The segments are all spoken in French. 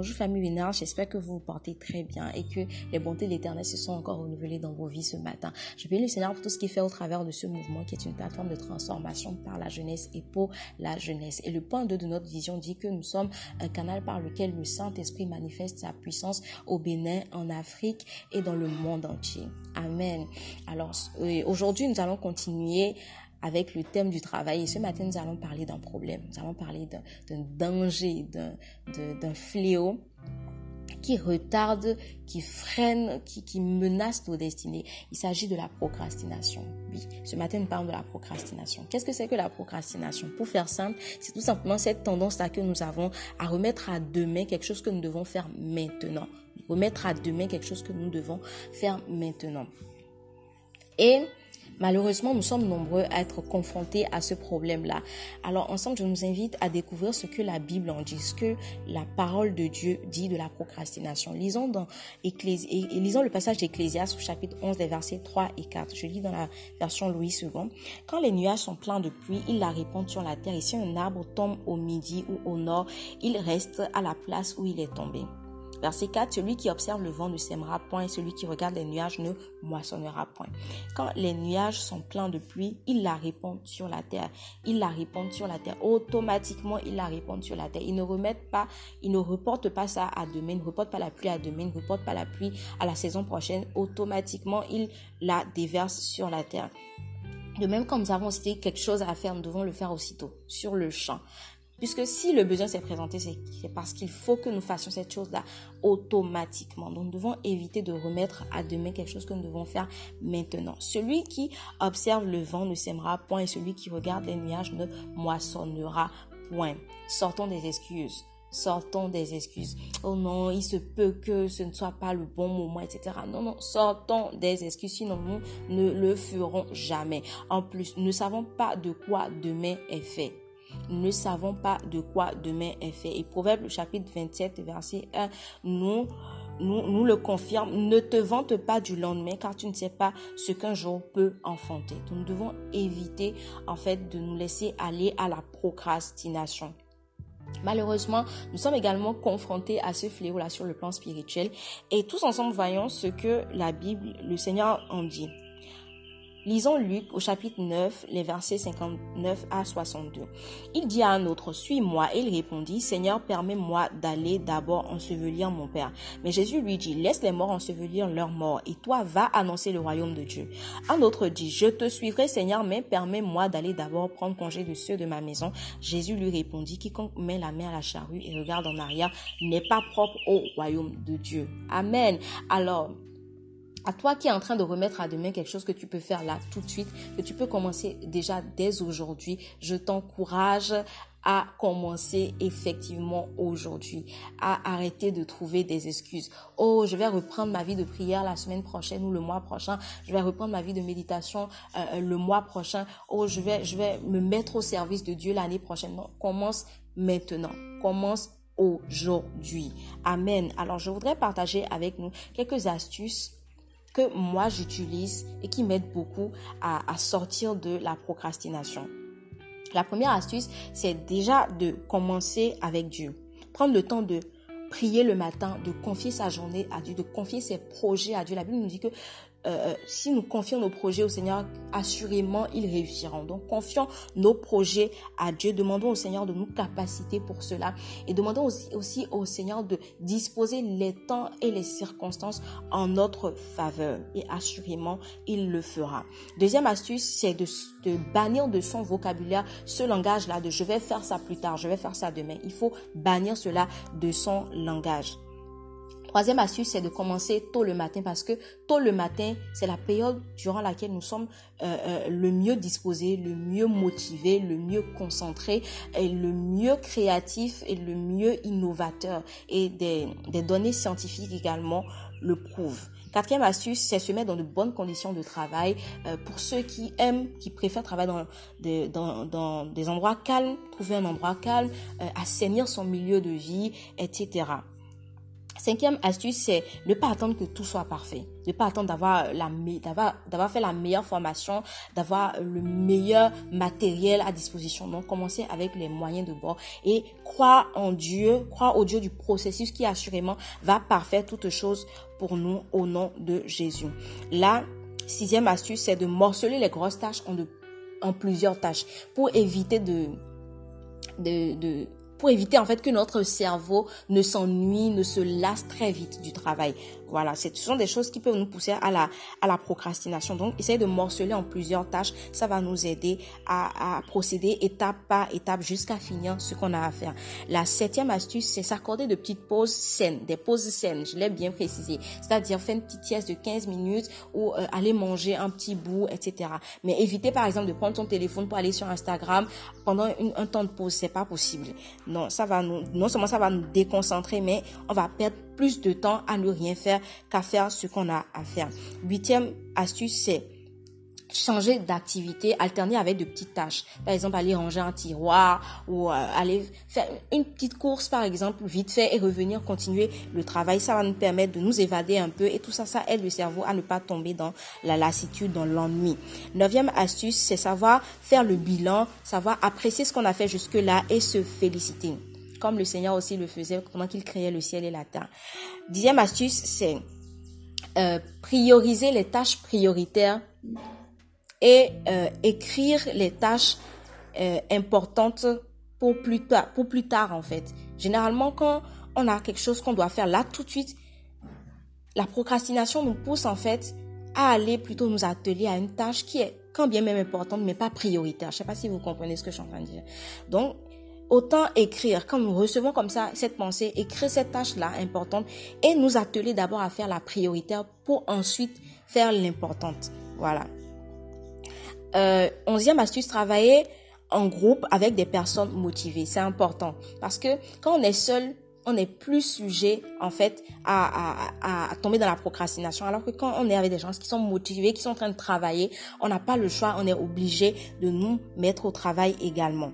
Bonjour famille Vénard, j'espère que vous vous portez très bien et que les bontés de l'éternel se sont encore renouvelées dans vos vies ce matin. Je bénis le Seigneur pour tout ce qu'il fait au travers de ce mouvement qui est une plateforme de transformation par la jeunesse et pour la jeunesse. Et le point 2 de notre vision dit que nous sommes un canal par lequel le Saint-Esprit manifeste sa puissance au Bénin, en Afrique et dans le monde entier. Amen. Alors euh, aujourd'hui, nous allons continuer avec le thème du travail. Et ce matin, nous allons parler d'un problème. Nous allons parler d'un danger, d'un fléau qui retarde, qui freine, qui, menace nos destinées. Il s'agit de la procrastination. Oui, ce matin, nous parlons de la procrastination. Qu'est-ce que c'est que la procrastination? Pour faire simple, c'est tout simplement cette tendance-là que nous avons à remettre à demain quelque chose que nous devons faire maintenant. Remettre à demain quelque chose que nous devons faire maintenant. Et Malheureusement, nous sommes nombreux à être confrontés à ce problème-là. Alors ensemble, je nous invite à découvrir ce que la Bible en dit, ce que la parole de Dieu dit de la procrastination. Lisons le passage d'Ecclésias au chapitre 11 des versets 3 et 4. Je lis dans la version Louis II. Quand les nuages sont pleins de pluie, ils la répandent sur la terre. Et si un arbre tombe au midi ou au nord, il reste à la place où il est tombé. Verset 4, celui qui observe le vent ne sèmera point celui qui regarde les nuages ne moissonnera point. Quand les nuages sont pleins de pluie, ils la répandent sur la terre. Ils la répandent sur la terre. Automatiquement, ils la répandent sur la terre. Ils ne remettent pas, ils ne reportent pas ça à demain, ils ne reportent pas la pluie à demain, ils ne reportent pas la pluie à la saison prochaine. Automatiquement, ils la déversent sur la terre. De même, comme nous avons aussi quelque chose à faire, nous devons le faire aussitôt, sur le champ. Puisque si le besoin s'est présenté, c'est parce qu'il faut que nous fassions cette chose-là automatiquement. Donc nous devons éviter de remettre à demain quelque chose que nous devons faire maintenant. Celui qui observe le vent ne sèmera point et celui qui regarde les nuages ne moissonnera point. Sortons des excuses. Sortons des excuses. Oh non, il se peut que ce ne soit pas le bon moment, etc. Non, non, sortons des excuses, sinon nous ne le ferons jamais. En plus, nous ne savons pas de quoi demain est fait nous ne savons pas de quoi demain est fait. Et Proverbe chapitre 27, verset 1, nous, le confirme. Ne te vante pas du lendemain car tu ne sais pas ce qu'un jour peut enfanter. nous devons éviter en fait de nous laisser aller à la procrastination. Malheureusement, nous sommes également confrontés à ce fléau-là sur le plan spirituel et tous ensemble voyons ce que la Bible, le Seigneur en dit. Lisons Luc au chapitre 9, les versets 59 à 62. Il dit à un autre, Suis-moi. Et il répondit, Seigneur, permets-moi d'aller d'abord ensevelir mon Père. Mais Jésus lui dit, Laisse les morts ensevelir leurs morts, et toi va annoncer le royaume de Dieu. Un autre dit, Je te suivrai, Seigneur, mais permets-moi d'aller d'abord prendre congé de ceux de ma maison. Jésus lui répondit, Quiconque met la main à la charrue et regarde en arrière n'est pas propre au royaume de Dieu. Amen. Alors, à toi qui es en train de remettre à demain quelque chose que tu peux faire là tout de suite, que tu peux commencer déjà dès aujourd'hui, je t'encourage à commencer effectivement aujourd'hui, à arrêter de trouver des excuses. Oh, je vais reprendre ma vie de prière la semaine prochaine ou le mois prochain. Je vais reprendre ma vie de méditation euh, euh, le mois prochain. Oh, je vais, je vais me mettre au service de Dieu l'année prochaine. Non, commence maintenant. Commence aujourd'hui. Amen. Alors, je voudrais partager avec nous quelques astuces que moi j'utilise et qui m'aide beaucoup à, sortir de la procrastination. La première astuce, c'est déjà de commencer avec Dieu. Prendre le temps de prier le matin, de confier sa journée à Dieu, de confier ses projets à Dieu. La Bible nous dit que euh, si nous confions nos projets au Seigneur, assurément, ils réussiront. Donc, confions nos projets à Dieu. Demandons au Seigneur de nous capaciter pour cela. Et demandons aussi, aussi au Seigneur de disposer les temps et les circonstances en notre faveur. Et assurément, il le fera. Deuxième astuce, c'est de, de bannir de son vocabulaire ce langage-là de je vais faire ça plus tard, je vais faire ça demain. Il faut bannir cela de son langage. Troisième astuce, c'est de commencer tôt le matin parce que tôt le matin, c'est la période durant laquelle nous sommes euh, euh, le mieux disposés, le mieux motivés, le mieux concentrés, et le mieux créatifs et le mieux innovateurs. Et des, données scientifiques également le prouvent. Quatrième astuce, c'est se mettre dans de bonnes conditions de travail. Euh, pour ceux qui aiment, qui préfèrent travailler dans des, dans, dans des endroits calmes, trouver un endroit calme, assainir son milieu de vie, etc. Cinquième astuce, c'est ne pas attendre que tout soit parfait. Ne pas attendre d'avoir la, d'avoir, fait la meilleure formation, d'avoir le meilleur matériel à disposition. Donc, commencez avec les moyens de bord et croire en Dieu, croire au Dieu du processus qui assurément va parfaire toutes choses pour nous au nom de Jésus. La sixième astuce, c'est de morceler les grosses tâches en, en plusieurs tâches pour éviter de, de, de pour éviter en fait que notre cerveau ne s'ennuie, ne se lasse très vite du travail. Voilà, ce sont des choses qui peuvent nous pousser à la, à la procrastination. Donc, essayez de morceler en plusieurs tâches. Ça va nous aider à, à procéder étape par étape jusqu'à finir ce qu'on a à faire. La septième astuce, c'est s'accorder de petites pauses saines, des pauses saines. Je l'ai bien précisé. C'est-à-dire faire une petite sieste de 15 minutes ou euh, aller manger un petit bout, etc. Mais évitez par exemple de prendre son téléphone pour aller sur Instagram pendant un temps de pause. C'est pas possible. Non, ça va nous, non seulement ça va nous déconcentrer, mais on va perdre plus de temps à ne rien faire qu'à faire ce qu'on a à faire. Huitième astuce, c'est changer d'activité, alterner avec de petites tâches. Par exemple, aller ranger un tiroir ou euh, aller faire une petite course, par exemple, vite fait et revenir continuer le travail. Ça va nous permettre de nous évader un peu et tout ça, ça aide le cerveau à ne pas tomber dans la lassitude, dans l'ennui. Neuvième astuce, c'est savoir faire le bilan, savoir apprécier ce qu'on a fait jusque-là et se féliciter comme le Seigneur aussi le faisait pendant qu'il créait le ciel et la terre. Dixième astuce, c'est euh, prioriser les tâches prioritaires et euh, écrire les tâches euh, importantes pour plus tard, pour plus tard en fait. Généralement, quand on a quelque chose qu'on doit faire là tout de suite, la procrastination nous pousse en fait à aller plutôt nous atteler à une tâche qui est quand bien même importante mais pas prioritaire. Je sais pas si vous comprenez ce que je suis en train de dire. Donc autant écrire, quand nous recevons comme ça cette pensée, écrire cette tâche-là importante et nous atteler d'abord à faire la prioritaire pour ensuite faire l'importante. Voilà. Euh, onzième astuce, travailler en groupe avec des personnes motivées. C'est important parce que quand on est seul, on est plus sujet en fait à, à, à, tomber dans la procrastination. Alors que quand on est avec des gens qui sont motivés, qui sont en train de travailler, on n'a pas le choix, on est obligé de nous mettre au travail également.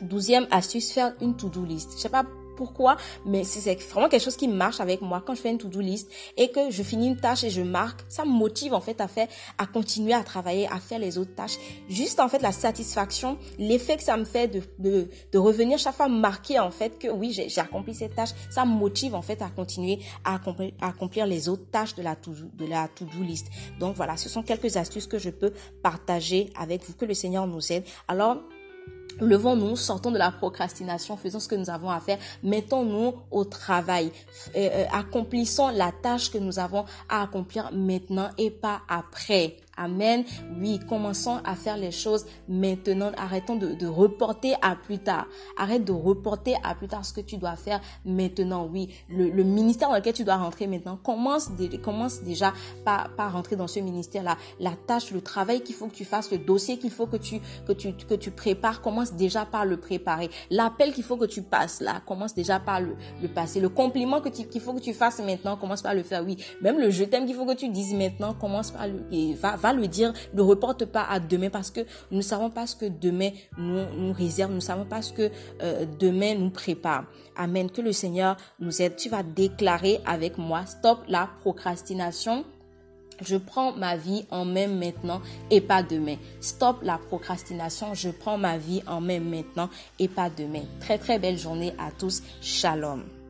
Douzième astuce, faire une to-do list. Je sais pas pourquoi, mais c'est vraiment quelque chose qui marche avec moi. Quand je fais une to-do list et que je finis une tâche et je marque, ça me motive en fait à faire, à continuer à travailler, à faire les autres tâches. Juste en fait la satisfaction, l'effet que ça me fait de, de, de revenir chaque fois marquer en fait que oui, j'ai accompli cette tâche, ça me motive en fait à continuer à accomplir, à accomplir les autres tâches de la to-do de la to-do list. Donc voilà, ce sont quelques astuces que je peux partager avec vous, que le Seigneur nous aide. Alors, Levons-nous, sortons de la procrastination, faisons ce que nous avons à faire, mettons-nous au travail, euh, euh, accomplissons la tâche que nous avons à accomplir maintenant et pas après. Amen. Oui, commençons à faire les choses maintenant. Arrêtons de, de, reporter à plus tard. Arrête de reporter à plus tard ce que tu dois faire maintenant. Oui, le, ministère dans lequel tu dois rentrer maintenant, commence, déjà par, par rentrer dans ce ministère-là. La tâche, le travail qu'il faut que tu fasses, le dossier qu'il faut que tu, que tu, que tu prépares, commence déjà par le préparer. L'appel qu'il faut que tu passes là, commence déjà par le, le passer. Le compliment qu'il faut que tu fasses maintenant, commence par le faire. Oui, même le je t'aime qu'il faut que tu dises maintenant, commence par le, et va, va le dire, ne reporte pas à demain parce que nous ne savons pas ce que demain nous, nous réserve, nous ne savons pas ce que euh, demain nous prépare. Amen. Que le Seigneur nous aide. Tu vas déclarer avec moi, stop la procrastination. Je prends ma vie en main maintenant et pas demain. Stop la procrastination. Je prends ma vie en main maintenant et pas demain. Très très belle journée à tous. Shalom.